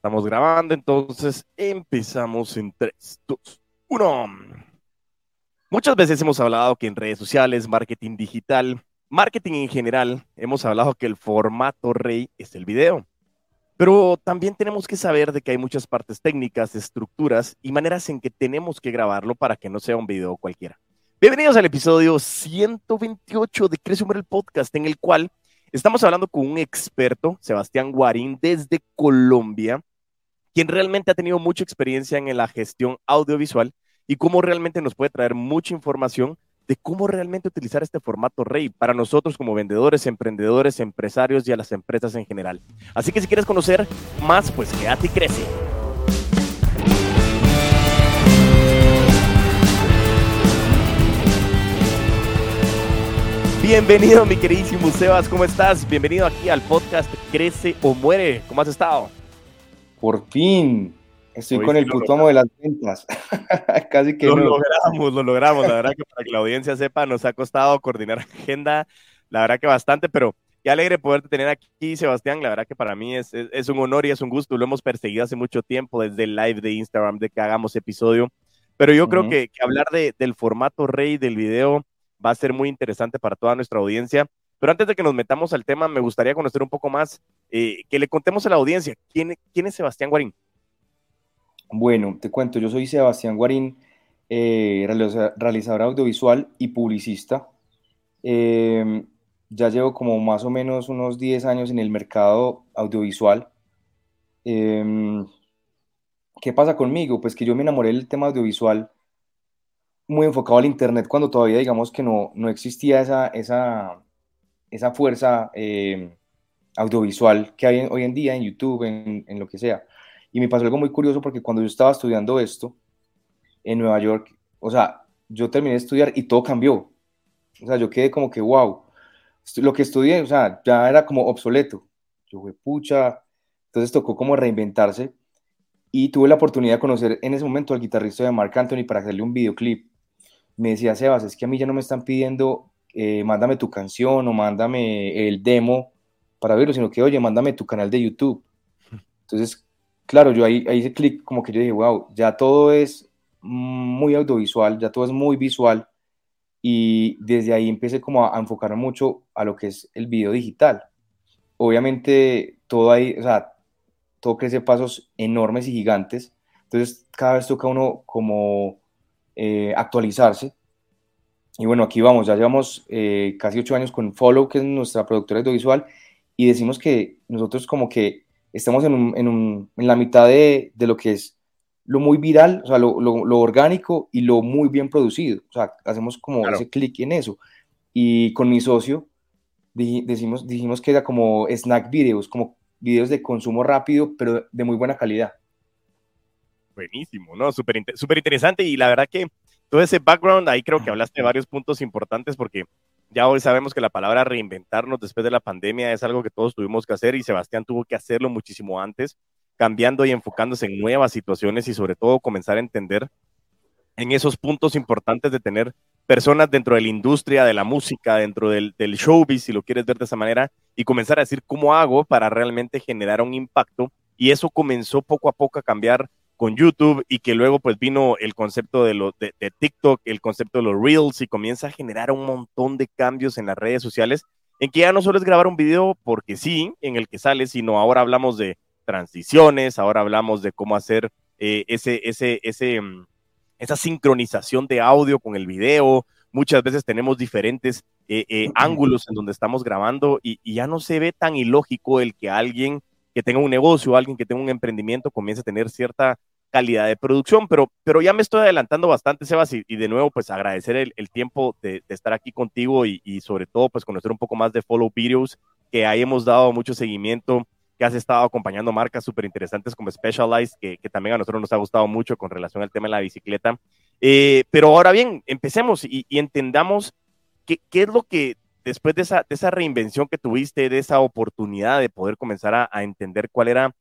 Estamos grabando, entonces empezamos en 3, 2, 1. Muchas veces hemos hablado que en redes sociales, marketing digital, marketing en general, hemos hablado que el formato rey es el video. Pero también tenemos que saber de que hay muchas partes técnicas, estructuras y maneras en que tenemos que grabarlo para que no sea un video cualquiera. Bienvenidos al episodio 128 de Crece el Podcast, en el cual estamos hablando con un experto, Sebastián Guarín, desde Colombia, quien realmente ha tenido mucha experiencia en la gestión audiovisual y cómo realmente nos puede traer mucha información de cómo realmente utilizar este formato Rey para nosotros como vendedores, emprendedores, empresarios y a las empresas en general. Así que si quieres conocer más, pues quédate y crece. Bienvenido, mi queridísimo Sebas, ¿cómo estás? Bienvenido aquí al podcast Crece o Muere. ¿Cómo has estado? Por fin. Estoy con el puto amo de las ventas. Casi que lo logramos, lo logramos. La verdad que para que la audiencia sepa, nos ha costado coordinar agenda, la verdad que bastante, pero qué alegre poderte tener aquí, Sebastián. La verdad que para mí es, es, un honor y es un gusto. Lo hemos perseguido hace mucho tiempo, desde el live de Instagram, de que hagamos episodio. Pero yo creo que, que, hablar de, del formato rey del video va a ser muy interesante para toda nuestra audiencia. Pero antes de que nos metamos al tema, me gustaría conocer un poco más, eh, que le contemos a la audiencia, ¿quién, es Sebastián Guarín? Bueno, te cuento, yo soy Sebastián Guarín, eh, realizador audiovisual y publicista. Em, ya llevo como más o menos unos 10 años en el mercado audiovisual. Em, ¿Qué pasa conmigo? Pues que yo me enamoré del tema audiovisual muy enfocado al Internet cuando todavía digamos que no, no existía esa, esa, esa fuerza eh, audiovisual que hay hoy en día en YouTube, en, lo que sea. Y me pasó algo muy curioso porque cuando yo estaba estudiando esto en Nueva York, o sea, yo terminé de estudiar y todo cambió. O sea, yo quedé como que, wow, lo que estudié, o sea, ya era como obsoleto. Yo fui pucha, entonces tocó como reinventarse y tuve la oportunidad de conocer en ese momento al guitarrista de Mark Anthony para hacerle un videoclip. Me decía, Sebas, es que a mí ya no me están pidiendo eh, mándame tu canción o mándame el demo para verlo, sino que, oye, mándame tu canal de YouTube. Entonces, claro, yo ahí, hice clic, como que yo dije, wow, ya todo es muy audiovisual, ya todo es muy visual. Y desde ahí empecé como a, enfocar mucho a lo que es el video digital. Obviamente, todo ahí, o sea, todo crece pasos enormes y gigantes. Entonces, cada vez toca uno como eh, actualizarse y bueno, aquí vamos, ya llevamos eh, casi ocho años con Follow, que es nuestra productora audiovisual, y decimos que nosotros como que estamos en, en, la mitad de, de, lo que es lo muy viral, o sea, lo, lo, orgánico y lo muy bien producido. O sea, hacemos como ese clic en eso. Y con mi socio decimos, dijimos que era como snack videos, como videos de consumo rápido, pero de muy buena calidad. Buenísimo, ¿no? Súper super interesante y la verdad que todo ese background, ahí creo que hablaste de varios puntos importantes porque ya hoy sabemos que la palabra reinventarnos después de la pandemia es algo que todos tuvimos que hacer y Sebastián tuvo que hacerlo muchísimo antes, cambiando y enfocándose en nuevas situaciones y sobre todo comenzar a entender en esos puntos importantes de tener personas dentro de la industria de la música, dentro del, showbiz, si lo quieres ver de esa manera, y comenzar a decir cómo hago para realmente generar un impacto. Y eso comenzó poco a poco a cambiar con YouTube y que luego pues vino el concepto de, lo, de, TikTok, el concepto de los Reels y comienza a generar un montón de cambios en las redes sociales en que ya no solo es grabar un video porque sí, en el que sale, sino ahora hablamos de transiciones, ahora hablamos de cómo hacer eh, ese, ese, ese, mm, esa sincronización de audio con el video. Muchas veces tenemos diferentes eh, eh, ángulos en donde estamos grabando y, y, ya no se ve tan ilógico el que alguien que tenga un negocio, alguien que tenga un emprendimiento comience a tener cierta calidad de producción, pero, pero ya me estoy adelantando bastante, Sebas, y, de nuevo, pues agradecer el, tiempo de, estar aquí contigo y, sobre todo, pues conocer un poco más de Follow Videos, que ahí hemos dado mucho seguimiento, que has estado acompañando marcas súper interesantes como Specialized, que, que, también a nosotros nos ha gustado mucho con relación al tema de la bicicleta. Eh, pero ahora bien, empecemos y, entendamos qué, qué, es lo que después de esa, de esa reinvención que tuviste, de esa oportunidad de poder comenzar a, a entender cuál era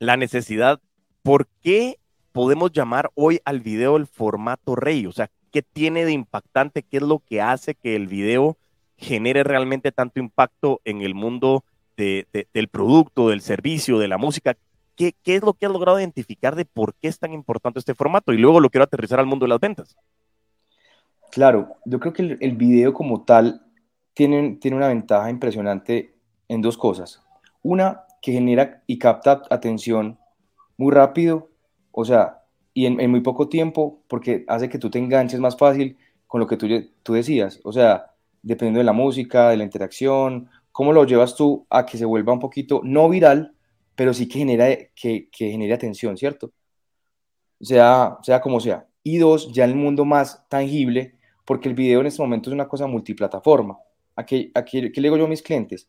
la necesidad ¿por qué podemos llamar hoy al video el formato rey? O sea, ¿qué tiene de impactante? ¿Qué es lo que hace que el video genere realmente tanto impacto en el mundo del producto, del servicio, de la música? ¿qué, ¿qué es lo que has logrado identificar de por qué es tan importante este formato? Y luego lo quiero aterrizar al mundo de las ventas. Claro, yo creo que el, el video como tal tiene, tiene una ventaja impresionante en dos cosas. Una, que genera y capta atención muy rápido, o sea, y en, muy poco tiempo, porque hace que tú te enganches más fácil con lo que tú, tú decías. O sea, dependiendo de la música, de la interacción, cómo lo llevas tú a que se vuelva un poquito, no viral, pero sí que genera, que, que genere atención, ¿cierto? Sea, sea como sea. Y dos, ya en el mundo más tangible, porque el video en este momento es una cosa multiplataforma. Aquí, aquí, ¿Qué le digo yo a mis clientes?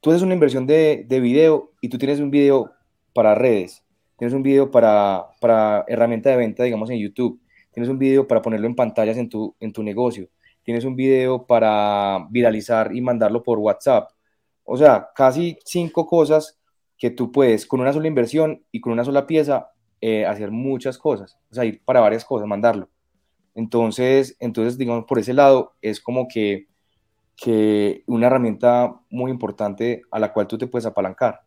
Tú haces una inversión de, de video y tú tienes un video para redes, tienes un video para, para herramienta de venta, digamos, en YouTube, tienes un video para ponerlo en pantallas en tu, en tu negocio, tienes un video para viralizar y mandarlo por WhatsApp. O sea, casi cinco cosas que tú puedes, con una sola inversión y con una sola pieza, eh, hacer muchas cosas, o sea, ir para varias cosas, mandarlo. Entonces, entonces, digamos, por ese lado, es como que, que una herramienta muy importante a la cual tú te puedes apalancar.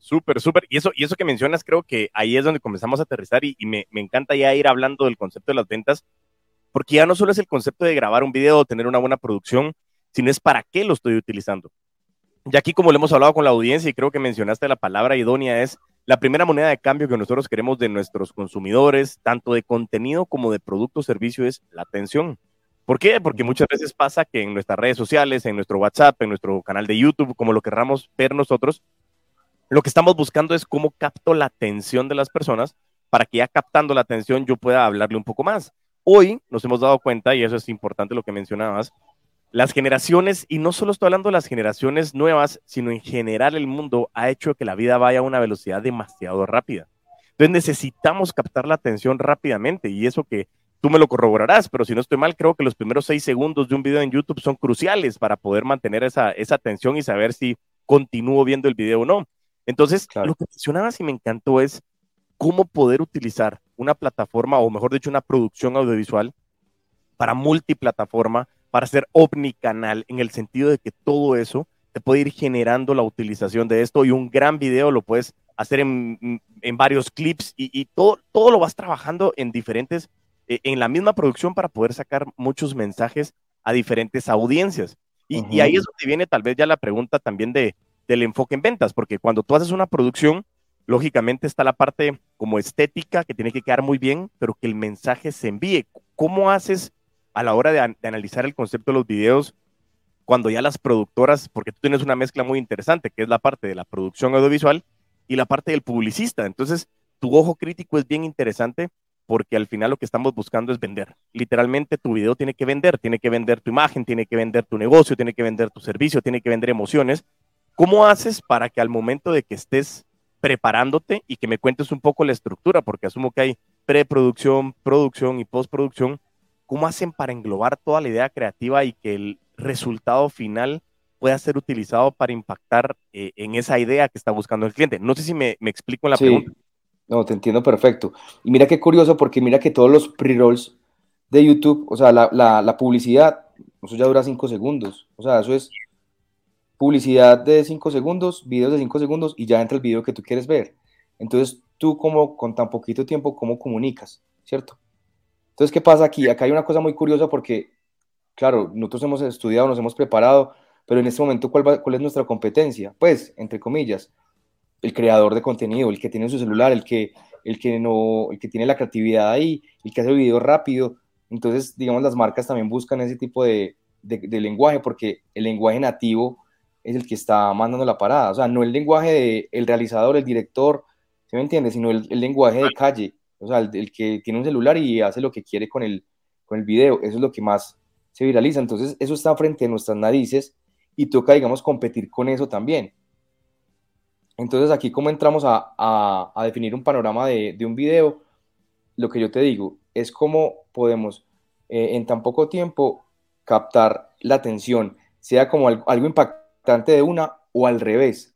Súper, súper. Y eso, y eso que mencionas, creo que ahí es donde comenzamos a aterrizar y, me, me, encanta ya ir hablando del concepto de las ventas, porque ya no solo es el concepto de grabar un video o tener una buena producción, sino es para qué lo estoy utilizando. Y aquí, como lo hemos hablado con la audiencia y creo que mencionaste la palabra idónea, es la primera moneda de cambio que nosotros queremos de nuestros consumidores, tanto de contenido como de producto o servicio, es la atención. ¿Por qué? Porque muchas veces pasa que en nuestras redes sociales, en nuestro WhatsApp, en nuestro canal de YouTube, como lo querramos ver nosotros, lo que estamos buscando es cómo capto la atención de las personas para que ya captando la atención yo pueda hablarle un poco más. Hoy nos hemos dado cuenta, y eso es importante lo que mencionabas, las generaciones, y no solo estoy hablando de las generaciones nuevas, sino en general el mundo ha hecho que la vida vaya a una velocidad demasiado rápida. Entonces necesitamos captar la atención rápidamente y eso que tú me lo corroborarás, pero si no estoy mal, creo que los primeros seis segundos de un video en YouTube son cruciales para poder mantener esa, esa atención y saber si continúo viendo el video o no. Entonces, lo que mencionabas y me encantó es cómo poder utilizar una plataforma, o mejor dicho, una producción audiovisual para multiplataforma, para ser omnicanal, en el sentido de que todo eso te puede ir generando la utilización de esto y un gran video lo puedes hacer en, varios clips y, todo, todo lo vas trabajando en diferentes, eh, en la misma producción para poder sacar muchos mensajes a diferentes audiencias. y ahí es donde viene tal vez ya la pregunta también de, del enfoque en ventas, porque cuando tú haces una producción, lógicamente está la parte como estética que tiene que quedar muy bien, pero que el mensaje se envíe. ¿Cómo haces a la hora de, analizar el concepto de los videos cuando ya las productoras, porque tú tienes una mezcla muy interesante, que es la parte de la producción audiovisual y la parte del publicista? Entonces, tu ojo crítico es bien interesante porque al final lo que estamos buscando es vender. Literalmente tu video tiene que vender, tiene que vender tu imagen, tiene que vender tu negocio, tiene que vender tu servicio, tiene que vender emociones ¿Cómo haces para que al momento de que estés preparándote y que me cuentes un poco la estructura, porque asumo que hay preproducción, producción y postproducción, ¿cómo hacen para englobar toda la idea creativa y que el resultado final pueda ser utilizado para impactar eh, en esa idea que está buscando el cliente? No sé si me, explico en la pregunta. No, te entiendo perfecto. Y mira qué curioso, porque mira que todos los pre-rolls de YouTube, o sea, la, la, la publicidad, eso ya dura cinco segundos. O sea, eso es publicidad de 5 segundos, videos de 5 segundos y ya entra el video que tú quieres ver. Entonces, tú como con tan poquito tiempo, ¿cómo comunicas? ¿Cierto? Entonces, ¿qué pasa aquí? Acá hay una cosa muy curiosa porque, claro, nosotros hemos estudiado, nos hemos preparado, pero en este momento, ¿cuál, es nuestra competencia? Pues, entre comillas, el creador de contenido, el que tiene su celular, el que, el que, no, el que tiene la creatividad ahí, el que hace video rápido. Entonces, digamos, las marcas también buscan ese tipo de lenguaje porque el lenguaje nativo es el que está mandando la parada. O sea, no el lenguaje del realizador, el director, ¿se me entiende? Sino el, lenguaje de calle. O sea, el, que tiene un celular y hace lo que quiere con el, con el video. Eso es lo que más se viraliza. Entonces, eso está frente a nuestras narices y toca, digamos, competir con eso también. Entonces, aquí como entramos a, a, definir un panorama de, de, un video, lo que yo te digo es cómo podemos eh, en tan poco tiempo captar la atención, sea como algo, algo impactante de una o al revés.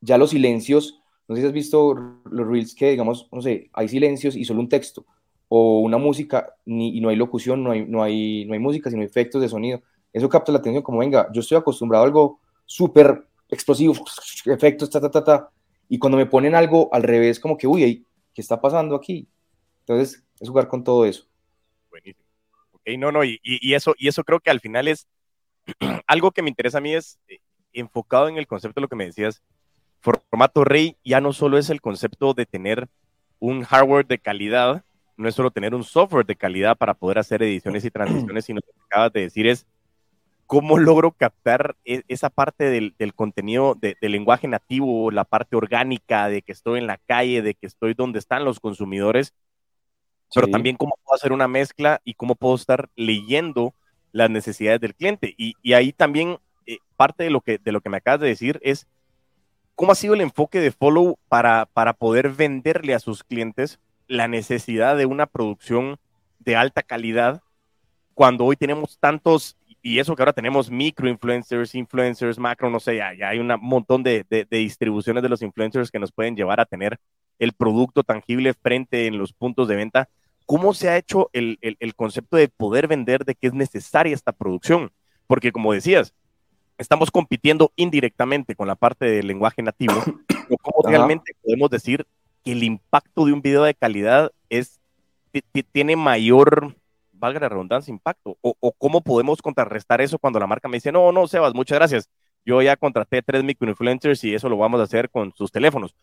Ya los silencios, no sé si has visto los reels que, digamos, no sé, hay silencios y solo un texto, o una música ni, y no hay locución, no hay, no, hay, no hay música, sino efectos de sonido. Eso capta la atención como, venga, yo estoy acostumbrado a algo súper explosivo, efectos, ta, ta, ta, ta. Y cuando me ponen algo al revés, como que, uy, ¿qué está pasando aquí? Entonces, es jugar con todo eso. Buenísimo. No, no, y, eso, y eso creo que al final es algo que me interesa a mí es eh, enfocado en el concepto de lo que me decías. Formato Rey ya no solo es el concepto de tener un hardware de calidad, no es solo tener un software de calidad para poder hacer ediciones y transiciones, sino que acabas de decir es cómo logro captar e, esa parte del, contenido del lenguaje nativo, la parte orgánica de que estoy en la calle, de que estoy donde están los consumidores, pero también cómo puedo hacer una mezcla y cómo puedo estar leyendo las necesidades del cliente. Y, ahí también eh, parte de lo, que, de lo que me acabas de decir es cómo ha sido el enfoque de Follow para, para poder venderle a sus clientes la necesidad de una producción de alta calidad cuando hoy tenemos tantos y eso que ahora tenemos micro influencers, influencers, macro, no sé, ya, hay un montón de, distribuciones de los influencers que nos pueden llevar a tener el producto tangible frente en los puntos de venta. ¿Cómo se ha hecho el, concepto de poder vender de que es necesaria esta producción? Porque como decías, estamos compitiendo indirectamente con la parte del lenguaje nativo, cómo realmente podemos decir que el impacto de un video de calidad es, tiene mayor valga la redundancia, impacto? O, cómo podemos contrarrestar eso cuando la marca me dice, no, no, Sebas, muchas gracias. Yo ya contraté tres microinfluencers y eso lo vamos a hacer con sus teléfonos.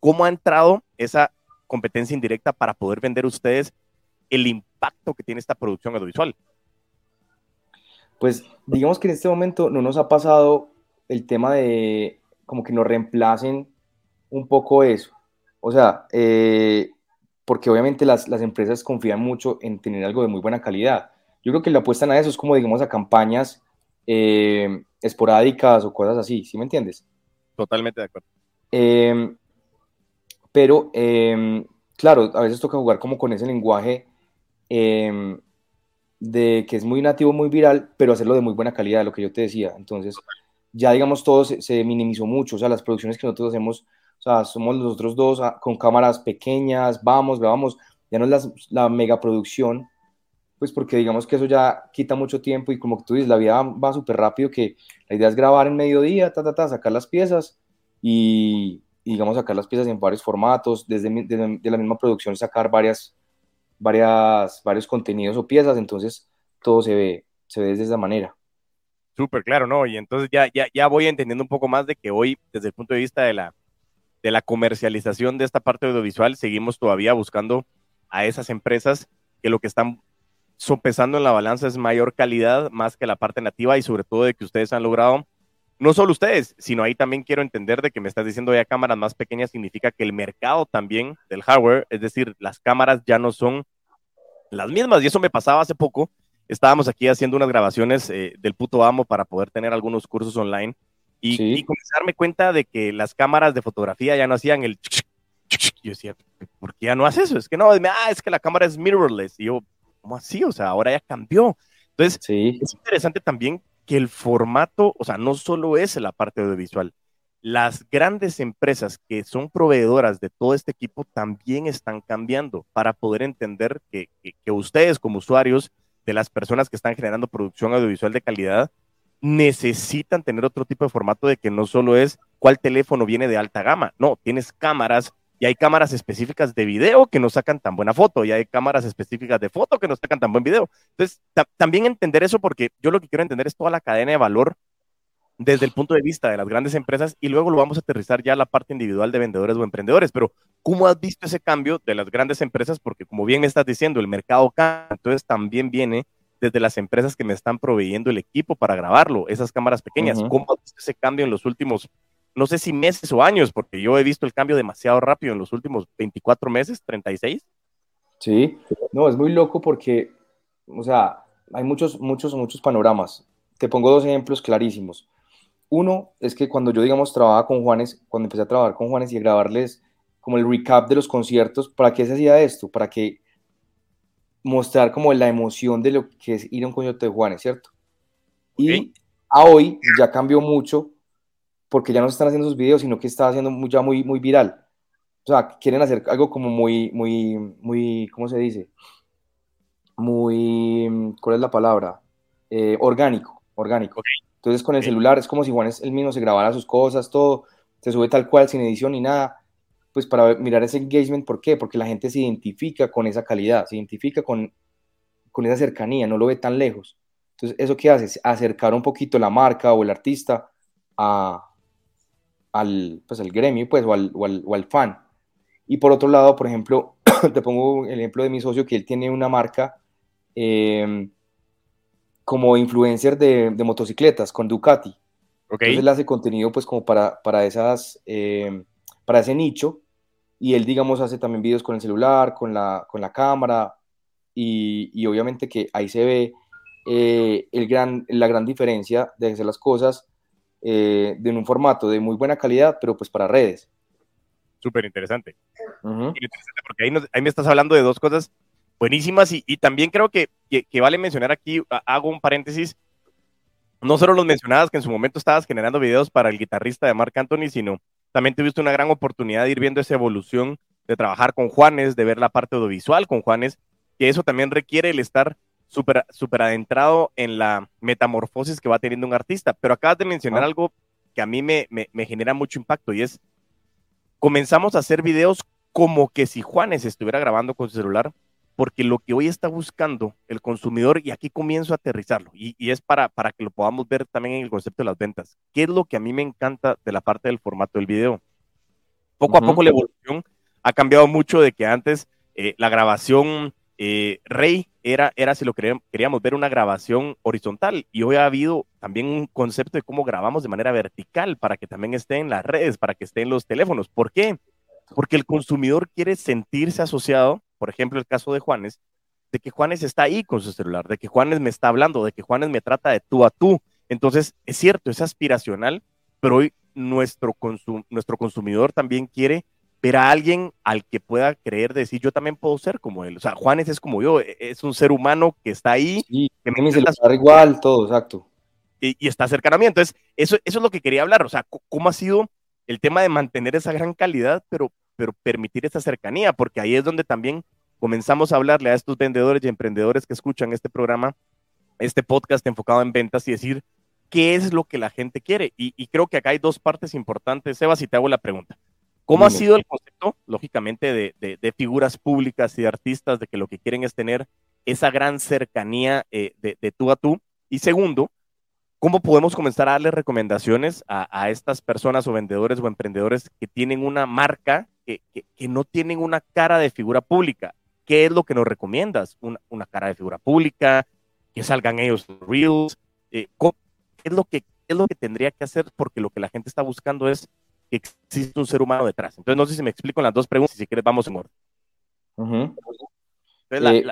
¿Cómo ha entrado esa competencia indirecta para poder vender ustedes el impacto que tiene esta producción audiovisual? Pues digamos que en este momento no nos ha pasado el tema de como que nos reemplacen un poco eso. O sea, eh, porque obviamente las, las, empresas confían mucho en tener algo de muy buena calidad. Yo creo que le apuestan a eso, es como digamos a campañas eh, esporádicas o cosas así, ¿sí me entiendes? Totalmente de acuerdo. Em, pero, em, claro, a veces toca jugar como con ese lenguaje em, de que es muy nativo, muy viral, pero hacerlo de muy buena calidad, lo que yo te decía. Entonces, ya digamos, todo se, minimizó mucho, o sea, las producciones que nosotros hacemos o sea, somos los otros dos ah, con cámaras pequeñas, vamos, vamos, ya no es la, la megaproducción, pues porque digamos que eso ya quita mucho tiempo y como tú dices, la vida va súper rápido, que la idea es grabar en mediodía, ta, ta, ta, sacar las piezas y, digamos sacar las piezas en varios formatos, desde, desde la misma producción sacar varias, varias, varios contenidos o piezas, entonces todo se ve, se ve de esa manera. Súper claro, ¿no? Y entonces ya, ya, ya voy entendiendo un poco más de que hoy, desde el punto de vista de la, de la comercialización de esta parte audiovisual, seguimos todavía buscando a esas empresas que lo que están sopesando en la balanza es mayor calidad más que la parte nativa y sobre todo de que ustedes han logrado, no solo ustedes, sino ahí también quiero entender de que me estás diciendo ya cámaras más pequeñas significa que el mercado también del hardware, es decir, las cámaras ya no son las mismas y eso me pasaba hace poco. Estábamos aquí haciendo unas grabaciones eh, del puto amo para poder tener algunos cursos online y, y comencé a darme cuenta de que las cámaras de fotografía ya no hacían el... Yo decía, ¿por qué ya no hace eso? Es que no, ah, es que la cámara es mirrorless. Y yo, ¿cómo así? O sea, ahora ya cambió. Entonces, es interesante también el formato, o sea, no solo es la parte audiovisual, las grandes empresas que son proveedoras de todo este equipo también están cambiando para poder entender que, que, ustedes como usuarios de las personas que están generando producción audiovisual de calidad necesitan tener otro tipo de formato de que no solo es cuál teléfono viene de alta gama, no, tienes cámaras y hay cámaras específicas de video que no sacan tan buena foto y hay cámaras específicas de foto que no sacan tan buen video. Entonces, también entender eso porque yo lo que quiero entender es toda la cadena de valor desde el punto de vista de las grandes empresas y luego lo vamos a aterrizar ya a la parte individual de vendedores o emprendedores. Pero, ¿cómo has visto ese cambio de las grandes empresas? Porque como bien estás diciendo, el mercado cambia, entonces también viene desde las empresas que me están proveyendo el equipo para grabarlo, esas cámaras pequeñas. ¿Cómo ha visto ese cambio en los últimos, no sé si meses o años? Porque yo he visto el cambio demasiado rápido en los últimos 24 meses, 36. Sí, no, es muy loco porque, o sea, hay muchos, muchos, muchos panoramas. Te pongo dos ejemplos clarísimos. Uno es que cuando yo, digamos, trabajaba con Juanes, cuando empecé a trabajar con Juanes y a grabarles como el recap de los conciertos, ¿para qué se hacía esto? Para que mostrar como la emoción de lo que es ir a un concierto de Juanes, ¿cierto? Y a hoy ya cambió mucho porque ya no se están haciendo esos videos, sino que está haciendo ya muy, muy viral. O sea, quieren hacer algo como muy, muy, muy, ¿cómo se dice? Muy, ¿cuál es la palabra? Eh, orgánico, orgánico. Entonces con el celular es como si Juanes él mismo se grabara sus cosas, todo. se sube tal cual, sin edición ni nada, pues para mirar ese engagement, ¿por qué? Porque la gente se identifica con esa calidad, se identifica con, con esa cercanía, no lo ve tan lejos. Entonces, ¿eso qué hace? Acercar un poquito la marca o el artista a, al, pues, al gremio pues, o, al, o, al, fan. Y por otro lado, por ejemplo, te pongo el ejemplo de mi socio que él tiene una marca eh, como influencer de, de, motocicletas con Ducati. Entonces él hace contenido pues como para, para, esas, eh, para ese nicho y él digamos hace también videos con el celular, con la, con la cámara y, y obviamente que ahí se ve eh, el gran, la gran diferencia de hacer las cosas eh, en un formato de muy buena calidad, pero pues para redes. Súper interesante. Porque ahí, me estás hablando de dos cosas buenísimas y, también creo que, que, vale mencionar aquí, hago un paréntesis, no solo los mencionabas que en su momento estabas generando videos para el guitarrista de Marc Anthony, sino también tuviste una gran oportunidad de ir viendo esa evolución, de trabajar con Juanes, de ver la parte audiovisual con Juanes, que eso también requiere el estar súper super adentrado en la metamorfosis que va teniendo un artista. Pero acabas de mencionar algo que a mí me, me, genera mucho impacto y es, comenzamos a hacer videos como que si Juanes estuviera grabando con su celular, porque lo que hoy está buscando el consumidor, y aquí comienzo a aterrizarlo, y, y, es para, para que lo podamos ver también en el concepto de las ventas, ¿qué es lo que a mí me encanta de la parte del formato del video? Poco a poco la evolución ha cambiado mucho de que antes eh, la grabación eh, Rey era, era, si lo queríamos ver, una grabación horizontal. Y hoy ha habido también un concepto de cómo grabamos de manera vertical para que también esté en las redes, para que esté en los teléfonos. ¿Por qué? Porque el consumidor quiere sentirse asociado, por ejemplo, el caso de Juanes, de que Juanes está ahí con su celular, de que Juanes me está hablando, de que Juanes me trata de tú a tú. Entonces, es cierto, es aspiracional, pero hoy nuestro, nuestro consumidor también quiere ver a alguien al que pueda creer decir yo también puedo ser como él. O sea, Juanes es como yo, e, es un ser humano que está ahí. que me dice igual, todo, exacto. Y, y, está cercano a mí. Entonces, eso, eso es lo que quería hablar. O sea, cómo ha sido el tema de mantener esa gran calidad, pero, pero permitir esa cercanía, porque ahí es donde también comenzamos a hablarle a estos vendedores y emprendedores que escuchan este programa, este podcast enfocado en ventas y decir qué es lo que la gente quiere. Y, y creo que acá hay dos partes importantes. Sebas, si te hago la pregunta. ¿Cómo ha sido el concepto, lógicamente, de, figuras públicas y de artistas, de que lo que quieren es tener esa gran cercanía eh, de, tú a tú? Y segundo, ¿cómo podemos comenzar a darle recomendaciones a, estas personas o vendedores o emprendedores que tienen una marca que, no tienen una cara de figura pública? ¿Qué es lo que nos recomiendas? ¿Una, cara de figura pública? ¿Que salgan ellos reels? Eh, ¿qué, es lo que, ¿Qué es lo que tendría que hacer? Porque lo que la gente está buscando es existe un ser humano detrás. Entonces, no sé si me explico en las dos preguntas, si quieres, vamos en orden. Eh,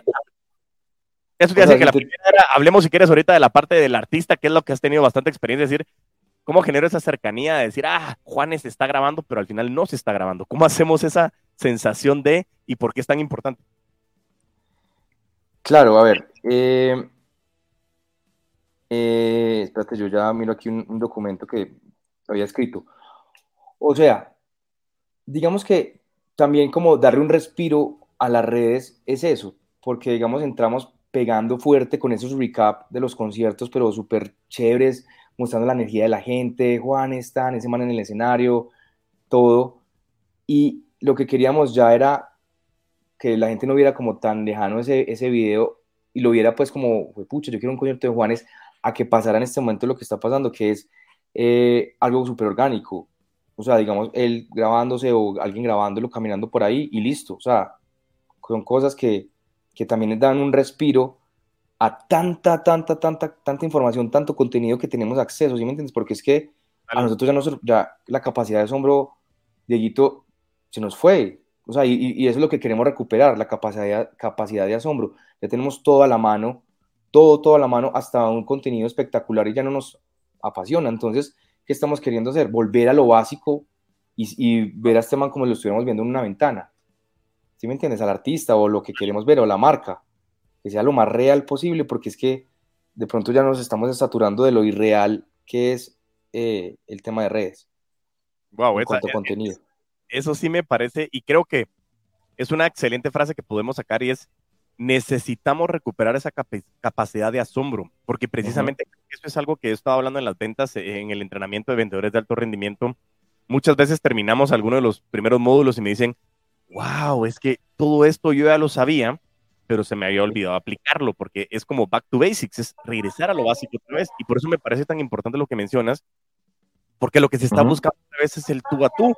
eso te hace que la primera era, hablemos si quieres ahorita de la parte del artista, que es lo que has tenido bastante experiencia, es decir, cómo genero esa cercanía de decir, ah, Juanes está grabando, pero al final no se está grabando. ¿Cómo hacemos esa sensación de y por qué es tan importante? Claro, a ver. Eh, eh, espérate, yo ya miro aquí un documento que había escrito. O sea, digamos que también como darle un respiro a las redes es eso, porque digamos entramos pegando fuerte con esos recap de los conciertos, pero súper chéveres, mostrando la energía de la gente, Juan está, ese man en el escenario, todo. Y lo que queríamos ya era que la gente no viera como tan lejano ese, ese video y lo viera pues como, pucha, yo quiero un concierto de Juanes, a que pasara en este momento lo que está pasando, que es eh, algo súper orgánico. O sea, digamos, él grabándose o alguien grabándolo, caminando por ahí y listo. O sea, son cosas que, que también dan un respiro a tanta, tanta, tanta, tanta información, tanto contenido que tenemos acceso, ¿sí me entiendes? Porque es que a nosotros ya, nos, ya la capacidad de asombro, Dieguito, se nos fue. O sea, y, y, eso es lo que queremos recuperar, la capacidad, capacidad de asombro. Ya tenemos todo a la mano, todo, todo a la mano, hasta un contenido espectacular y ya no nos apasiona. Entonces, ¿qué estamos queriendo hacer? Volver a lo básico y, ver a este man como lo estuviéramos viendo en una ventana. ¿Sí me entiendes? Al artista o lo que queremos ver o la marca. Que sea lo más real posible porque es que de pronto ya nos estamos saturando de lo irreal que es eh, el tema de redes. Wow, esa, contenido. Eso sí me parece y creo que es una excelente frase que podemos sacar y es necesitamos recuperar esa capacidad de asombro, porque precisamente eso es algo que he estado hablando en las ventas, en el entrenamiento de vendedores de alto rendimiento. muchas veces terminamos alguno de los primeros módulos y me dicen, wow, es que todo esto yo ya lo sabía, pero se me había olvidado aplicarlo, porque es como back to basics, es regresar a lo básico otra vez. Y por eso me parece tan importante lo que mencionas, porque lo que se está buscando otra vez es el tú a tú.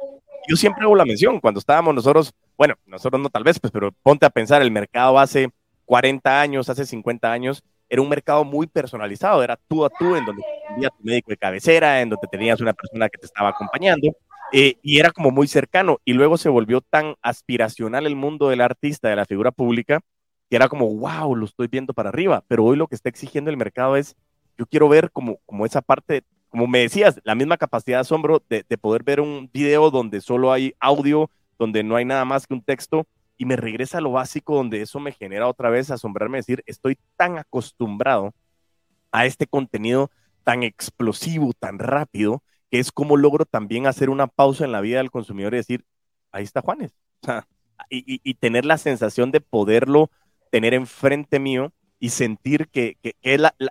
Yo siempre hago la mención, cuando estábamos nosotros, bueno, nosotros no tal vez, pues, pero ponte a pensar, el mercado hace 40 años, hace 50 años, era un mercado muy personalizado, era tú a tú, en donde tenías tu médico de cabecera, en donde tenías una persona que te estaba acompañando, eh, y era como muy cercano, y luego se volvió tan aspiracional el mundo del artista, de la figura pública, que era como, wow, lo estoy viendo para arriba, pero hoy lo que está exigiendo el mercado es, yo quiero ver como, como esa parte, como me decías, la misma capacidad de asombro de, de poder ver un video donde solo hay audio, donde no hay nada más que un texto, y me regresa a lo básico donde eso me genera otra vez asombrarme, decir, estoy tan acostumbrado a este contenido tan explosivo, tan rápido, que es como logro también hacer una pausa en la vida del consumidor y decir, ahí está Juanes. y, tener la sensación de poderlo tener enfrente mío y sentir que, que,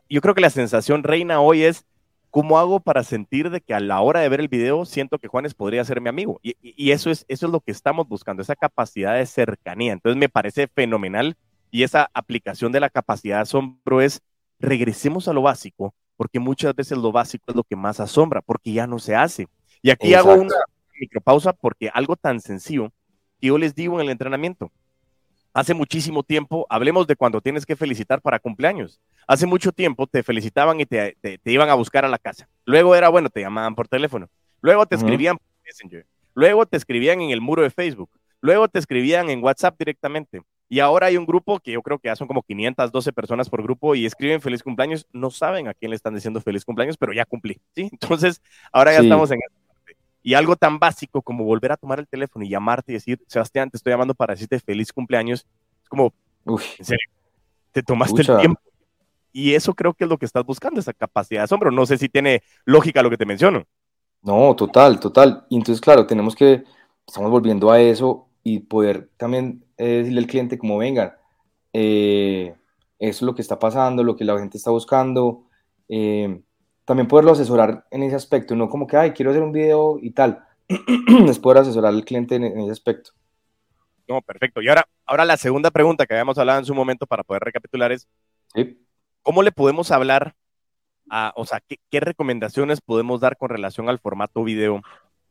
yo creo que la sensación reina hoy es, ¿cómo hago para sentir de que a la hora de ver el video siento que Juanes podría ser mi amigo? Y, eso, es, eso es lo que estamos buscando, esa capacidad de cercanía. Entonces me parece fenomenal y esa aplicación de la capacidad de asombro es, regresemos a lo básico, porque muchas veces lo básico es lo que más asombra, porque ya no se hace. Y aquí hago una micropausa porque algo tan sencillo que yo les digo en el entrenamiento, hace muchísimo tiempo, hablemos de cuando tienes que felicitar para cumpleaños. Hace mucho tiempo te felicitaban y te, iban a buscar a la casa. Luego era, bueno, te llamaban por teléfono. Luego te escribían por Messenger. Luego te escribían en el muro de Facebook. Luego te escribían en WhatsApp directamente. Y ahora hay un grupo que yo creo que ya son como 512 personas por grupo y escriben feliz cumpleaños. No saben a quién le están diciendo feliz cumpleaños, pero ya cumplí. ¿sí? Entonces, ahora ya estamos en y algo tan básico como volver a tomar el teléfono y llamarte y decir, Sebastián, te estoy llamando para decirte feliz cumpleaños, es como, en serio, te tomaste el tiempo. Y eso creo que es lo que estás buscando, esa capacidad de asombro. No sé si tiene lógica lo que te menciono. No, total, total. Y entonces, claro, tenemos que, estamos volviendo a eso y poder también eh, decirle al cliente como, venga, eh, eso es lo que está pasando, lo que la gente está buscando. Eh, también poderlo asesorar en ese aspecto, no como que, ay, quiero hacer un video y tal, es poder asesorar al cliente en, ese aspecto. No, perfecto. Y ahora, ahora la segunda pregunta que habíamos hablado en su momento para poder recapitular es, ¿cómo le podemos hablar a, o sea, qué, recomendaciones podemos dar con relación al formato video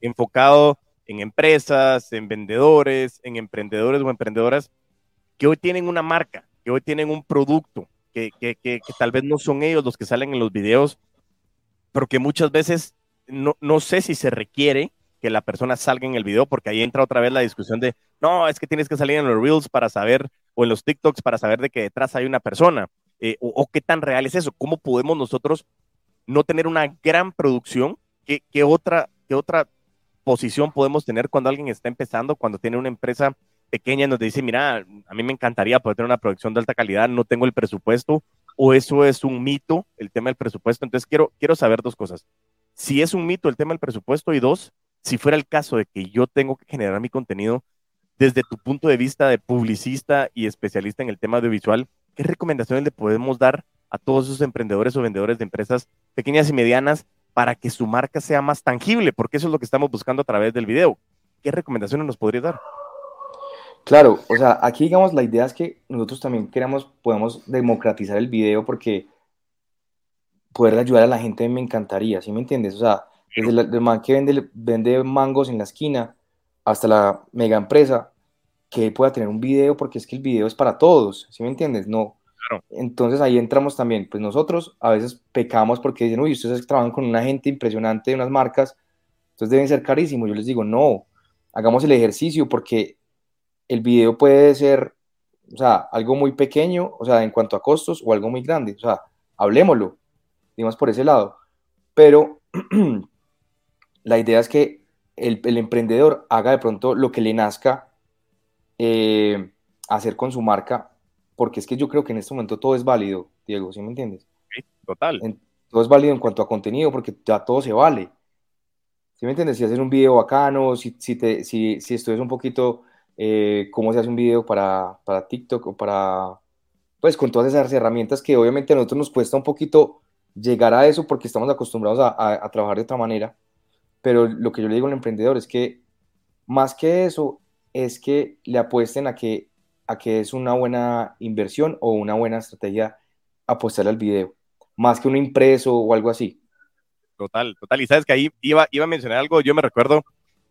enfocado en empresas, en vendedores, en emprendedores o emprendedoras que hoy tienen una marca, que hoy tienen un producto, que, que, que, que tal vez no son ellos los que salen en los videos, pero que muchas veces no, no sé si se requiere que la persona salga en el video, porque ahí entra otra vez la discusión de, no, es que tienes que salir en los Reels para saber, o en los TikToks para saber de que detrás hay una persona, eh, o, qué tan real es eso, cómo podemos nosotros no tener una gran producción, qué, qué, otra, qué otra posición podemos tener cuando alguien está empezando, cuando tiene una empresa pequeña y nos dice, mira, a mí me encantaría poder tener una producción de alta calidad, no tengo el presupuesto, o eso es un mito, el tema del presupuesto. Entonces quiero, quiero saber dos cosas. Si es un mito el tema del presupuesto y dos, si fuera el caso de que yo tengo que generar mi contenido desde tu punto de vista de publicista y especialista en el tema audiovisual, ¿qué recomendaciones le podemos dar a todos esos emprendedores o vendedores de empresas pequeñas y medianas para que su marca sea más tangible? Porque eso es lo que estamos buscando a través del video. ¿Qué recomendaciones nos podría dar? Claro, o sea, aquí digamos la idea es que nosotros también queremos, podemos democratizar el video porque poder ayudar a la gente me encantaría, ¿sí me entiendes? O sea, desde el man que vende, vende mangos en la esquina hasta la mega empresa que pueda tener un video porque es que el video es para todos, ¿sí me entiendes? No. Entonces ahí entramos también, pues nosotros a veces pecamos porque dicen, uy, ustedes trabajan con una gente impresionante de unas marcas, entonces deben ser carísimos. Yo les digo, no, hagamos el ejercicio porque el video puede ser, o sea, algo muy pequeño, o sea, en cuanto a costos, o algo muy grande, o sea, hablemoslo, digamos por ese lado. Pero la idea es que el, emprendedor haga de pronto lo que le nazca eh, hacer con su marca, porque es que yo creo que en este momento todo es válido, Diego, ¿sí me entiendes? Sí, total. todo es válido en cuanto a contenido, porque ya todo se vale. ¿Sí me entiendes? Si haces un video bacano, si, si, te, si, si estudias un poquito eh, cómo se hace un video para, para TikTok o para, pues con todas esas herramientas que obviamente a nosotros nos cuesta un poquito llegar a eso porque estamos acostumbrados a, trabajar de otra manera. pero lo que yo le digo al emprendedor es que más que eso, es que le apuesten a que, a que es una buena inversión o una buena estrategia apostar al video, más que un impreso o algo así. Total, total. Y sabes que ahí iba, iba a mencionar algo, yo me recuerdo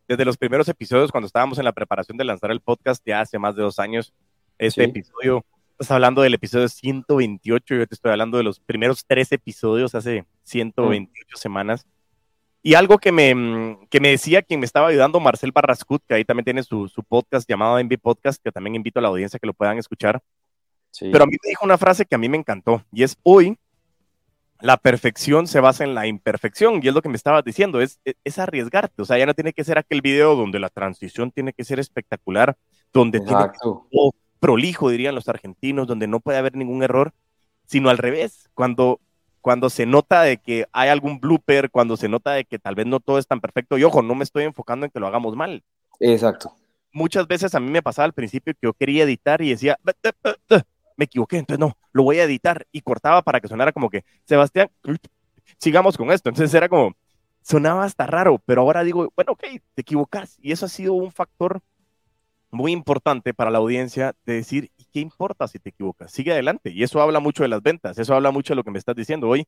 desde los primeros episodios cuando estábamos en la preparación de lanzar el podcast ya hace más de dos años, este episodio, estás hablando del episodio 128, yo te estoy hablando de los primeros tres episodios hace 128 semanas. Y algo que me, mm, que me decía quien me estaba ayudando, Marcel Barrascut, que ahí también tiene su, su podcast llamado Envy Podcast, que también invito a la audiencia que lo puedan escuchar. Pero a mí me dijo una frase que a mí me encantó, y es hoy la perfección se basa en la imperfección, y es lo que me estabas diciendo, es, e, es, arriesgarte, o sea, ya no tiene que ser aquel video donde la transición tiene que ser espectacular, donde tiene que ser prolijo, dirían los argentinos, donde no puede haber ningún error, sino al revés, cuando cuando se nota de que hay algún blooper, cuando se nota de que tal vez no todo es tan perfecto, y ojo, no me estoy enfocando en que lo hagamos mal. Exacto. Muchas veces a mí me pasaba al principio que yo quería editar y decía, me equivoqué, entonces no, lo voy a editar y cortaba para que sonara como que, Sebastián, sigamos con esto. Entonces era como, sonaba hasta raro, pero ahora digo, bueno, ok, te equivocas. Y eso ha sido un factor muy importante para la audiencia de decir, ¿y qué importa si te equivocas? Sigue adelante. Y eso habla mucho de las ventas, eso habla mucho de lo que me estás diciendo hoy.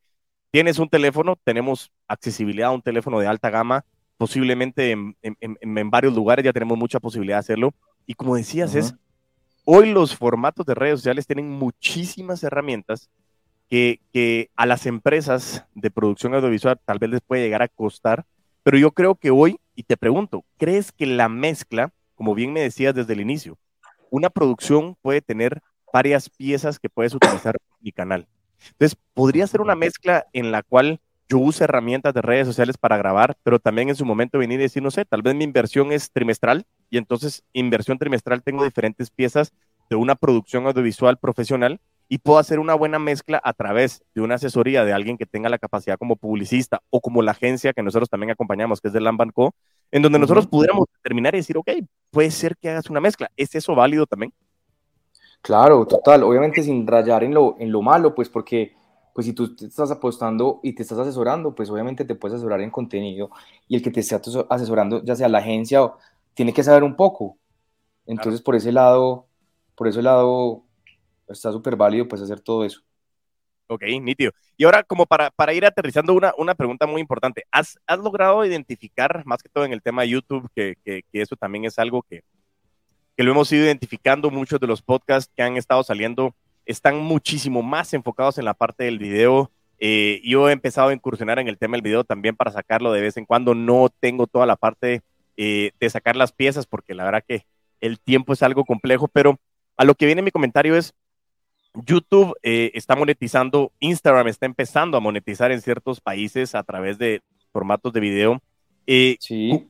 Tienes un teléfono, tenemos accesibilidad a un teléfono de alta gama, posiblemente en, en, varios lugares ya tenemos mucha posibilidad de hacerlo. Y como decías, es hoy los formatos de redes sociales tienen muchísimas herramientas que, que a las empresas de producción audiovisual tal vez les puede llegar a costar, pero yo creo que hoy, y te pregunto, ¿crees que la mezcla como bien me decías desde el inicio, una producción puede tener varias piezas que puedes utilizar en mi canal. Entonces, podría ser una mezcla en la cual yo use herramientas de redes sociales para grabar, pero también en su momento venir y decir, no sé, tal vez mi inversión es trimestral y entonces inversión trimestral tengo diferentes piezas de una producción audiovisual profesional y puedo hacer una buena mezcla a través de una asesoría de alguien que tenga la capacidad como publicista o como la agencia que nosotros también acompañamos, que es de Lambanco, en donde nosotros pudiéramos terminar y decir, ok, puede ser que hagas una mezcla. ¿Es eso válido también? Claro, total. Obviamente sin rayar en lo, en lo malo, pues porque pues si tú te estás apostando y te estás asesorando, pues obviamente te puedes asesorar en contenido y el que te esté asesorando, ya sea la agencia, tiene que saber un poco. Entonces, por ese lado, por ese lado, está súper válido pues hacer todo eso. Ok, nítido. Y ahora, como para, para ir aterrizando, una, una pregunta muy importante. ¿Has, ¿Has, logrado identificar, más que todo en el tema de YouTube, que, que, eso también es algo que, que, lo hemos ido identificando, muchos de los podcasts que han estado saliendo están muchísimo más enfocados en la parte del video. Eh, yo he empezado a incursionar en el tema del video también para sacarlo de vez en cuando. No tengo toda la parte eh, de sacar las piezas porque la verdad que el tiempo es algo complejo, pero a lo que viene mi comentario es, YouTube eh, está monetizando, Instagram está empezando a monetizar en ciertos países a través de formatos de video. Eh, sí.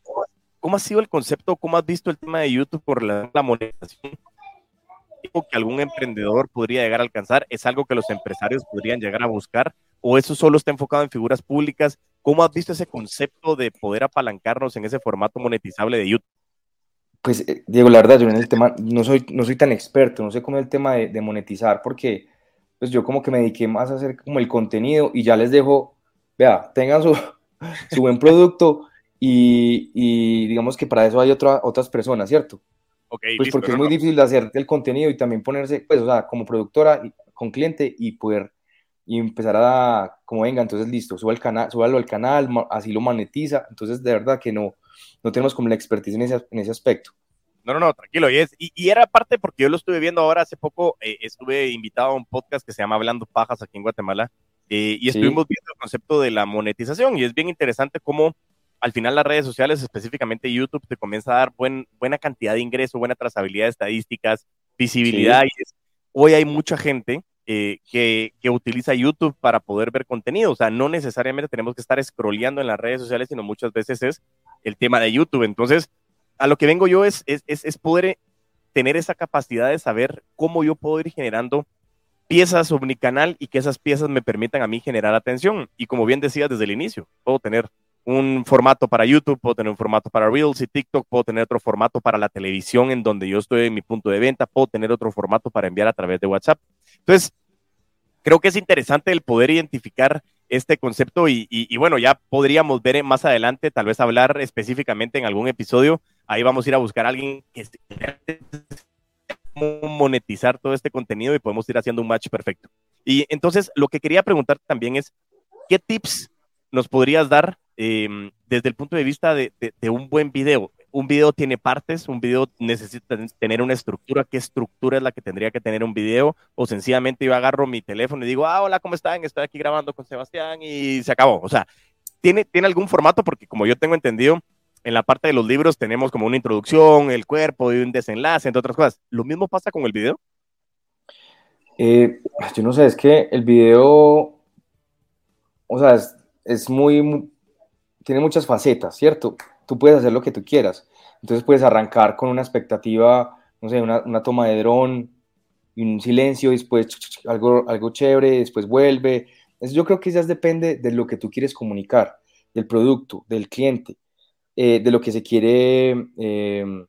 ¿cómo, ha sido el concepto? ¿Cómo has visto el tema de YouTube por la, monetización? Que algún emprendedor podría llegar a alcanzar? ¿Es algo que los empresarios podrían llegar a buscar? ¿O eso solo está enfocado en figuras públicas? ¿Cómo has visto ese concepto de poder apalancarnos en ese formato monetizable de YouTube? Pues, eh, Diego, la verdad, yo en el tema no soy, no soy tan experto, no sé cómo es el tema de, monetizar, porque pues yo como que me dediqué más a hacer como el contenido y ya les dejo, vea, tengan su, su buen producto y, y, digamos que para eso hay otra, otras personas, ¿cierto? Okay, pues porque es muy difícil de hacer el contenido y también ponerse, pues, o sea, como productora con cliente y poder y empezar a, como venga, entonces listo, suba el canal, súbalo al canal, así lo monetiza, entonces de verdad que no, no tenemos como la expertise en ese, en ese aspecto. No, no, no, tranquilo. Y, es, y, era parte porque yo lo estuve viendo ahora hace poco, eh, estuve invitado a un podcast que se llama Hablando Pajas aquí en Guatemala eh, y estuvimos viendo el concepto de la monetización y es bien interesante cómo al final las redes sociales, específicamente YouTube, te comienza a dar buen, buena cantidad de ingresos, buena trazabilidad de estadísticas, visibilidad. Y hoy hay mucha gente eh, que, que, utiliza YouTube para poder ver contenido. O sea, no necesariamente tenemos que estar scrolleando en las redes sociales, sino muchas veces es el tema de YouTube. Entonces, a lo que vengo yo es, es, es, poder tener esa capacidad de saber cómo yo puedo ir generando piezas omnicanal y que esas piezas me permitan a mí generar atención. Y como bien decías desde el inicio, puedo tener un formato para YouTube, puedo tener un formato para Reels y TikTok, puedo tener otro formato para la televisión en donde yo estoy en mi punto de venta, puedo tener otro formato para enviar a través de WhatsApp. Entonces, creo que es interesante el poder identificar este concepto y, bueno, ya podríamos ver más adelante, tal vez hablar específicamente en algún episodio. Ahí vamos a ir a buscar a alguien que monetizar todo este contenido y podemos ir haciendo un match perfecto. Y entonces lo que quería preguntar también es, ¿qué tips nos podrías dar em, desde el punto de vista de, un buen video? Un video tiene partes, un video necesita tener una estructura. ¿Qué estructura es la que tendría que tener un video? O sencillamente yo agarro mi teléfono y digo, ah, hola, ¿cómo están? Estoy aquí grabando con Sebastián y se acabó. O sea, ¿tiene, ¿tiene algún formato? Porque como yo tengo entendido, en la parte de los libros tenemos como una introducción, el cuerpo y un desenlace, entre otras cosas. ¿Lo mismo pasa con el video? Eh, yo no sé, es que el video, o sea, es, muy, tiene muchas facetas, ¿cierto? Tú puedes hacer lo que tú quieras. Entonces puedes arrancar con una expectativa, no sé, una, toma de dron, y un silencio, después algo, algo chévere, después vuelve. yo creo que ya depende de lo que tú quieres comunicar, del producto, del cliente. Eh, de lo que se quiere, em,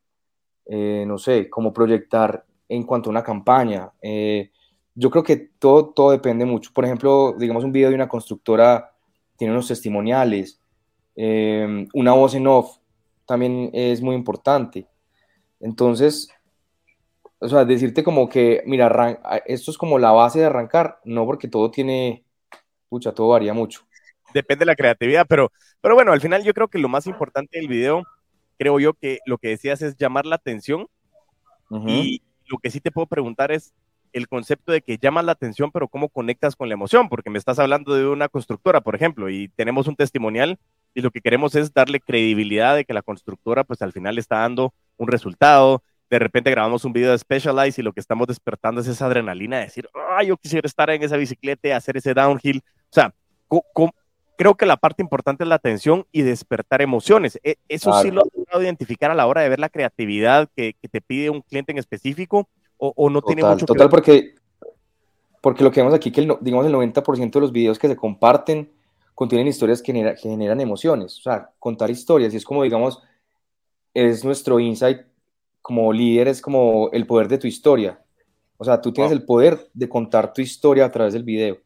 eh, no sé, cómo proyectar en cuanto a una campaña. Eh, yo creo que todo, todo depende mucho. Por ejemplo, digamos un video de una constructora tiene unos testimoniales, em, una voz en off también es muy importante. Entonces, o sea, decirte como que, mira, esto es como la base de arrancar, no porque todo tiene, pucha, todo varía mucho. Depende de la creatividad, pero, pero bueno, al final yo creo que lo más importante del video, creo yo que lo que decías es llamar la atención. Y lo que sí te puedo preguntar es el concepto de que llamas la atención, pero cómo conectas con la emoción, porque me estás hablando de una constructora, por ejemplo, y tenemos un testimonial y lo que queremos es darle credibilidad de que la constructora pues al final está dando un resultado. De repente grabamos un video de Specialized y lo que estamos despertando es esa adrenalina de decir, ay, yo quisiera estar en esa bicicleta, hacer ese downhill. O sea, ¿cómo, creo que la parte importante es la atención y despertar emociones. E, eso sí lo has logrado identificar a la hora de ver la creatividad que, te pide un cliente en específico o, no tiene mucho Total, porque, porque lo que vemos aquí, que el, digamos el 90% de los videos que se comparten contienen historias que, generan emociones. O sea, contar historias y es como, digamos, es nuestro insight como líder, es como el poder de tu historia. O sea, tú tienes el poder de contar tu historia a través del video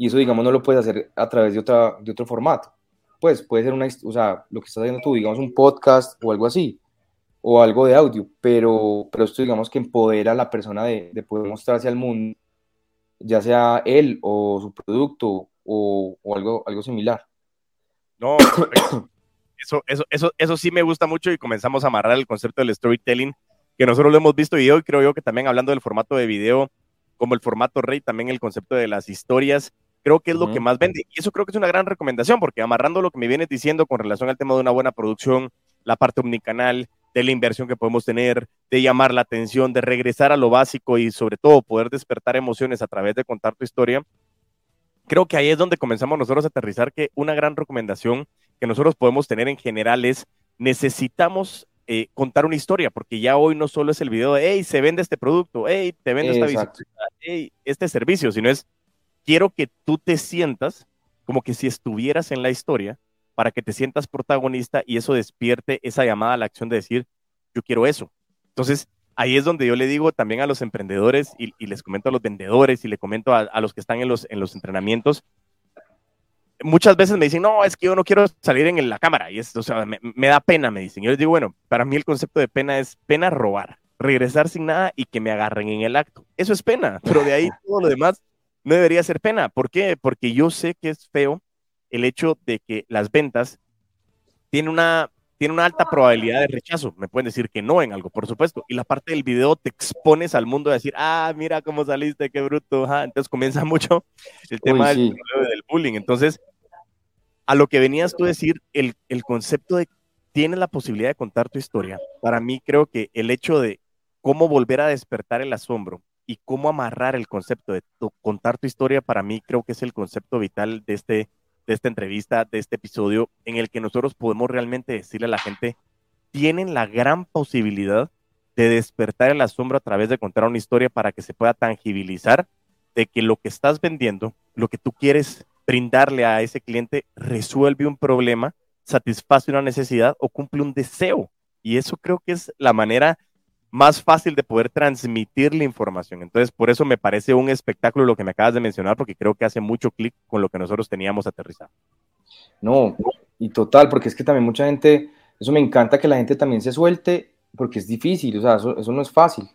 y eso, digamos, no lo puedes hacer a través de, otra, de otro formato. Pues puede ser una, o sea, lo que estás haciendo tú, digamos, un podcast o algo así, o algo de audio, pero, pero esto, digamos, que empodera a la persona de, de poder mostrarse al mundo, ya sea él o su producto o, o algo, algo similar. No, eso, eso, eso, eso sí me gusta mucho y comenzamos a amarrar el concepto del storytelling, que nosotros lo hemos visto y hoy creo yo que también hablando del formato de video, como el formato rey, también el concepto de las historias, creo que es lo que más vende. Y eso creo que es una gran recomendación, porque amarrando lo que me vienes diciendo con relación al tema de una buena producción, la parte omnicanal, de la inversión que podemos tener, de llamar la atención, de regresar a lo básico y sobre todo poder despertar emociones a través de contar tu historia, creo que ahí es donde comenzamos nosotros a aterrizar que una gran recomendación que nosotros podemos tener en general es necesitamos eh, contar una historia, porque ya hoy no solo es el video de, hey, se vende este producto, hey, te vende esta bicicleta, hey, este servicio, sino es quiero que tú te sientas como que si estuvieras en la historia para que te sientas protagonista y eso despierte esa llamada a la acción de decir, yo quiero eso. Entonces, ahí es donde yo le digo también a los emprendedores y, les comento a los vendedores y le comento a, los que están en los, en los entrenamientos. Muchas veces me dicen, no, es que yo no quiero salir en la cámara y esto, o sea, me, me da pena, me dicen. Yo les digo, bueno, para mí el concepto de pena es pena robar, regresar sin nada y que me agarren en el acto. Eso es pena, pero de ahí todo lo demás no debería ser pena. ¿Por qué? Porque yo sé que es feo el hecho de que las ventas tienen una, tiene una alta probabilidad de rechazo. Me pueden decir que no en algo, por supuesto. Y la parte del video te expones al mundo a decir, ah, mira cómo saliste, qué bruto. Entonces comienza mucho el tema del, bullying. Entonces, a lo que venías tú a decir, el, el concepto de tienes la posibilidad de contar tu historia. Para mí creo que el hecho de cómo volver a despertar el asombro y cómo amarrar el concepto de contar tu historia, para mí creo que es el concepto vital de, este, de esta entrevista, de este episodio, en el que nosotros podemos realmente decirle a la gente, tienen la gran posibilidad de despertar el asombro a través de contar una historia para que se pueda tangibilizar de que lo que estás vendiendo, lo que tú quieres brindarle a ese cliente, resuelve un problema, satisface una necesidad o cumple un deseo. Y eso creo que es la manera más fácil de poder transmitir la información. Entonces, por eso me parece un espectáculo lo que me acabas de mencionar, porque creo que hace mucho clic con lo que nosotros teníamos aterrizado. No, y total, porque es que también mucha gente, eso me encanta que la gente también se suelte, porque es difícil, o sea, eso, no es fácil.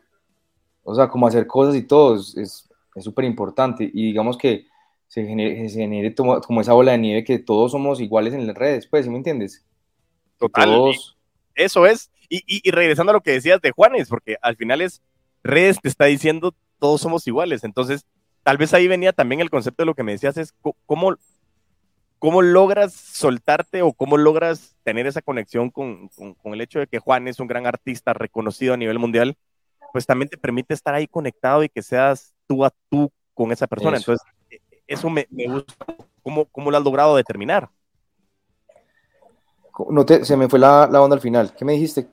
O sea, como hacer cosas y todo es súper importante. Y digamos que se genere, se genere como, esa bola de nieve que todos somos iguales en las redes, pues, ¿sí me entiendes? Total. Eso es. Y, regresando a lo que decías de Juanes, porque al final es redes te está diciendo todos somos iguales. Entonces, tal vez ahí venía también el concepto de lo que me decías, es cómo, cómo logras soltarte o cómo logras tener esa conexión con, el hecho de que Juan es un gran artista reconocido a nivel mundial, pues también te permite estar ahí conectado y que seas tú a tú con esa persona. Entonces, e, eso me, gusta. ¿Cómo, ¿Cómo, lo has logrado determinar? No te, se me fue la, la onda al final. ¿Qué me dijiste?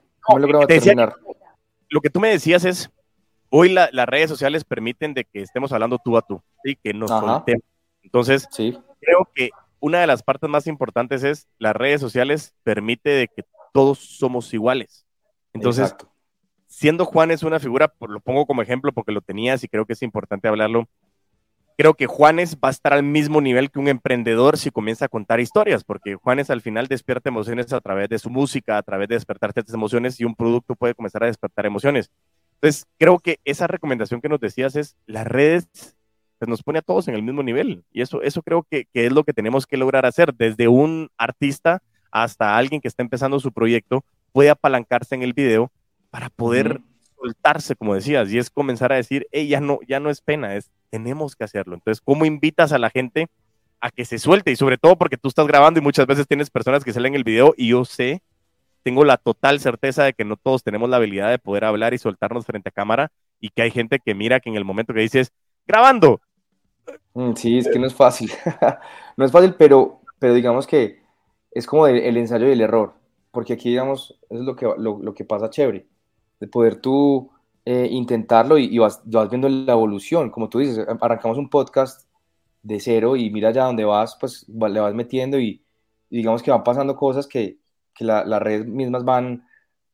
Lo que tú me decías es, hoy las redes sociales permiten de que estemos hablando tú a tú, y que nos soltemos. Entonces, sí. creo que una de las partes más importantes es las redes sociales permite de que todos somos iguales. Entonces, siendo Juan es una figura, lo pongo como ejemplo porque lo tenías y creo que es importante hablarlo, creo que Juanes va a estar al mismo nivel que un emprendedor si comienza a contar historias, porque Juanes al final despierta emociones a través de su música, a través de despertar ciertas emociones y un producto puede comenzar a despertar emociones. Entonces, creo que esa recomendación que nos decías es, las redes pues, nos pone a todos en el mismo nivel y eso, eso creo que, que es lo que tenemos que lograr hacer, desde un artista hasta alguien que está empezando su proyecto, puede apalancarse en el video para poder soltarse, como decías, y es comenzar a decir, hey, ya no, ya no es pena, es tenemos que hacerlo. Entonces, ¿cómo invitas a la gente a que se suelte? Y sobre todo porque tú estás grabando y muchas veces tienes personas que salen el video y yo sé, tengo la total certeza de que no todos tenemos la habilidad de poder hablar y soltarnos frente a cámara y que hay gente que mira que en el momento que dices, grabando. Mm, sí, es que no es fácil. no es fácil, pero, pero digamos que es como el, ensayo y el error. Porque aquí, digamos, es lo que, lo, lo que pasa chévere de poder tú eh, intentarlo y, vas, viendo la evolución. Como tú dices, arrancamos un podcast de cero y mira ya dónde vas, pues le vas metiendo y, digamos que van pasando cosas que, que las redes mismas van,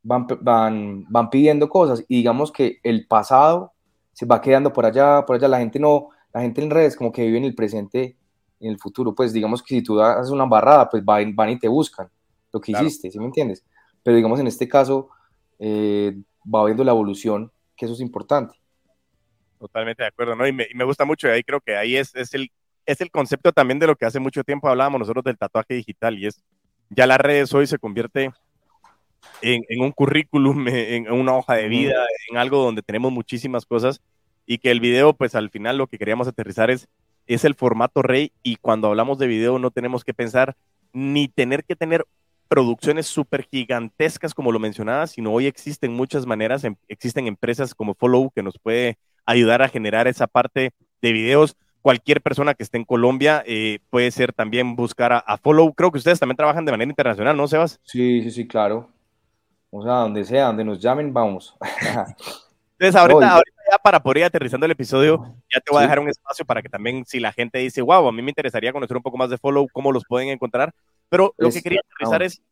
van, van, van pidiendo cosas y digamos que el pasado se va quedando por allá, por allá. La gente no, la gente en redes como que vive en el presente, en el futuro. Pues digamos que si tú haces una barrada, pues van, van y te buscan lo que hiciste, ¿sí me entiendes? Pero digamos en este caso, eh, va viendo la evolución, que eso es importante. Totalmente de acuerdo, ¿no? Y me, y me gusta mucho, y ahí creo que ahí es, es, el, es el concepto también de lo que hace mucho tiempo hablábamos nosotros del tatuaje digital, y es, ya las redes hoy se convierte en, en un currículum, en, una hoja de vida, en algo donde tenemos muchísimas cosas, y que el video, pues al final lo que queríamos aterrizar es, es el formato rey, y cuando hablamos de video no tenemos que pensar ni tener que tener producciones súper gigantescas, como lo mencionaba, sino hoy existen muchas maneras, em, existen empresas como Follow que nos puede ayudar a generar esa parte de videos. Cualquier persona que esté en Colombia eh, puede ser también buscar a, Follow. Creo que ustedes también trabajan de manera internacional, ¿no, Sebas? Sí, sí, sí, claro. O sea, donde sea, donde nos llamen, vamos. Entonces, ahorita, ya para poder ir aterrizando el episodio, ya te voy a dejar un espacio para que también, si la gente dice, wow, a mí me interesaría conocer un poco más de Follow, cómo los pueden encontrar, pero lo que quería aterrizar es,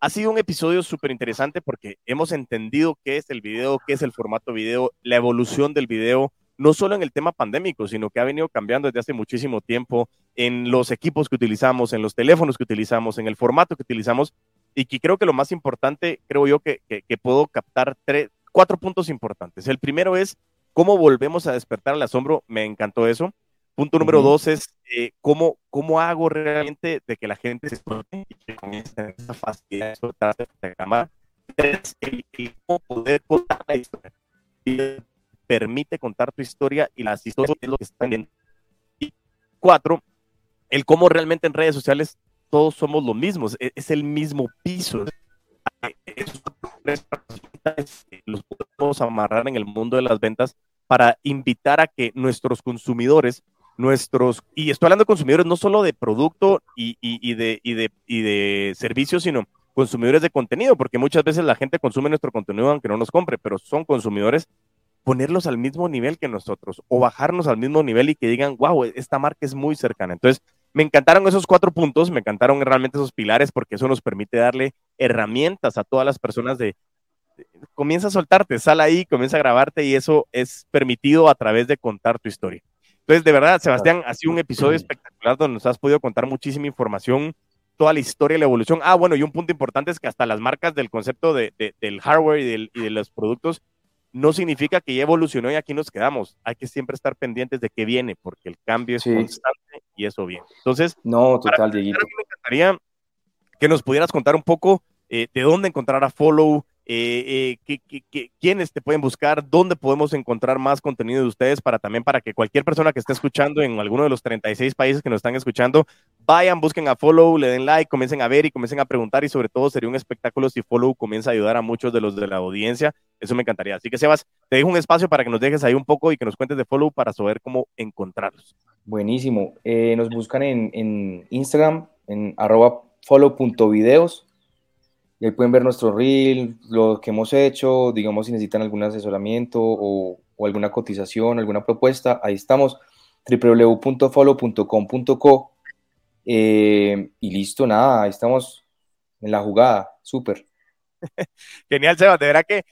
ha sido un episodio súper interesante porque hemos entendido qué es el video, qué es el formato video, la evolución del video, no solo en el tema pandémico, sino que ha venido cambiando desde hace muchísimo tiempo en los equipos que utilizamos, en los teléfonos que utilizamos, en el formato que utilizamos, y que creo que lo más importante, creo yo que, que, puedo captar tres, cuatro puntos importantes. El primero es cómo volvemos a despertar el asombro, me encantó eso. Punto número dos es eh, ¿cómo, cómo hago realmente de que la gente se suelte y que comience esa facilidad de soltarse de cámara. Tres, el, cómo poder contar la historia. Y permite contar tu historia y las historias es lo que están viendo. Y cuatro, el cómo realmente en redes sociales todos somos lo mismo, es, es el mismo piso. Los podemos amarrar en el mundo de las ventas para invitar a que nuestros consumidores nuestros, y estoy hablando de consumidores no solo de producto y, y, de, y, de, y de servicios, sino consumidores de contenido, porque muchas veces la gente consume nuestro contenido aunque no nos compre, pero son consumidores, ponerlos al mismo nivel que nosotros o bajarnos al mismo nivel y que digan, wow, esta marca es muy cercana. Entonces, me encantaron esos cuatro puntos, me encantaron realmente esos pilares porque eso nos permite darle herramientas a todas las personas de comienza a soltarte, sal ahí, comienza a grabarte y eso es permitido a través de contar tu historia. Entonces, de verdad, Sebastián, ha sido un episodio espectacular donde nos has podido contar muchísima información, toda la historia y la evolución. Ah, bueno, y un punto importante es que hasta las marcas del concepto de, del hardware y, y de los productos no significa que ya evolucionó y aquí nos quedamos. Hay que siempre estar pendientes de qué viene, porque el cambio es constante y eso viene. Entonces, no, total, Dieguito. Me encantaría que nos pudieras contar un poco eh, de dónde encontrar a Follow, eh, eh quiénes te pueden buscar, dónde podemos encontrar más contenido de ustedes para también para que cualquier persona que esté escuchando en alguno de los 36 países que nos están escuchando, vayan, busquen a Follow, le den like, comiencen a ver y comiencen a preguntar y sobre todo sería un espectáculo si Follow comienza a ayudar a muchos de los de la audiencia, eso me encantaría. Así que Sebas, te dejo un espacio para que nos dejes ahí un poco y que nos cuentes de Follow para saber cómo encontrarlos. Buenísimo, eh, nos buscan en, Instagram, en arroba follow.videos y ahí pueden ver nuestro reel, lo que hemos hecho, digamos si necesitan algún asesoramiento o, alguna cotización, alguna propuesta, ahí estamos, www.follow.com.co eh, y listo, nada, ahí estamos en la jugada, súper. Genial, Seba, de verdad que,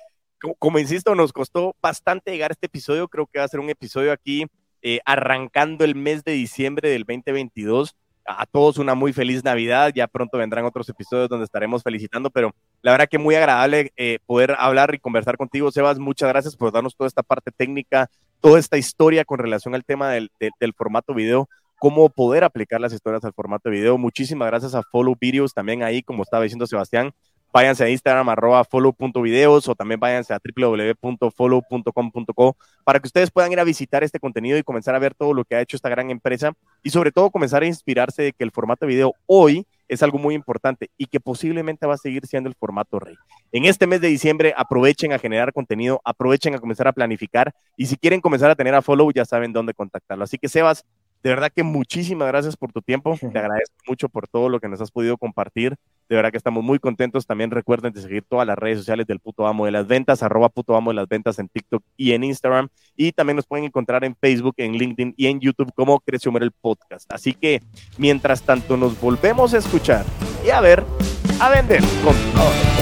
como, insisto, nos costó bastante llegar a este episodio, creo que va a ser un episodio aquí eh, arrancando el mes de diciembre del 2022 a todos una muy feliz Navidad. Ya pronto vendrán otros episodios donde estaremos felicitando, pero la verdad que muy agradable eh, poder hablar y conversar contigo, Sebas. Muchas gracias por darnos toda esta parte técnica, toda esta historia con relación al tema del, formato video, cómo poder aplicar las historias al formato video. Muchísimas gracias a Follow Videos también ahí, como estaba diciendo Sebastián. Váyanse a Instagram arroba follow.videos o también váyanse a www.follow.com.co para que ustedes puedan ir a visitar este contenido y comenzar a ver todo lo que ha hecho esta gran empresa y sobre todo comenzar a inspirarse de que el formato video hoy es algo muy importante y que posiblemente va a seguir siendo el formato rey. En este mes de diciembre aprovechen a generar contenido, aprovechen a comenzar a planificar y si quieren comenzar a tener a follow ya saben dónde contactarlo. Así que Sebas, de verdad que muchísimas gracias por tu tiempo. Te agradezco mucho por todo lo que nos has podido compartir. De verdad que estamos muy contentos. También recuerden de seguir todas las redes sociales del puto amo de las ventas, arroba puto amo de las ventas en TikTok y en Instagram. Y también nos pueden encontrar en Facebook, en LinkedIn y en YouTube como Creció el Podcast. Así que mientras tanto nos volvemos a escuchar y a ver, a vender con todo.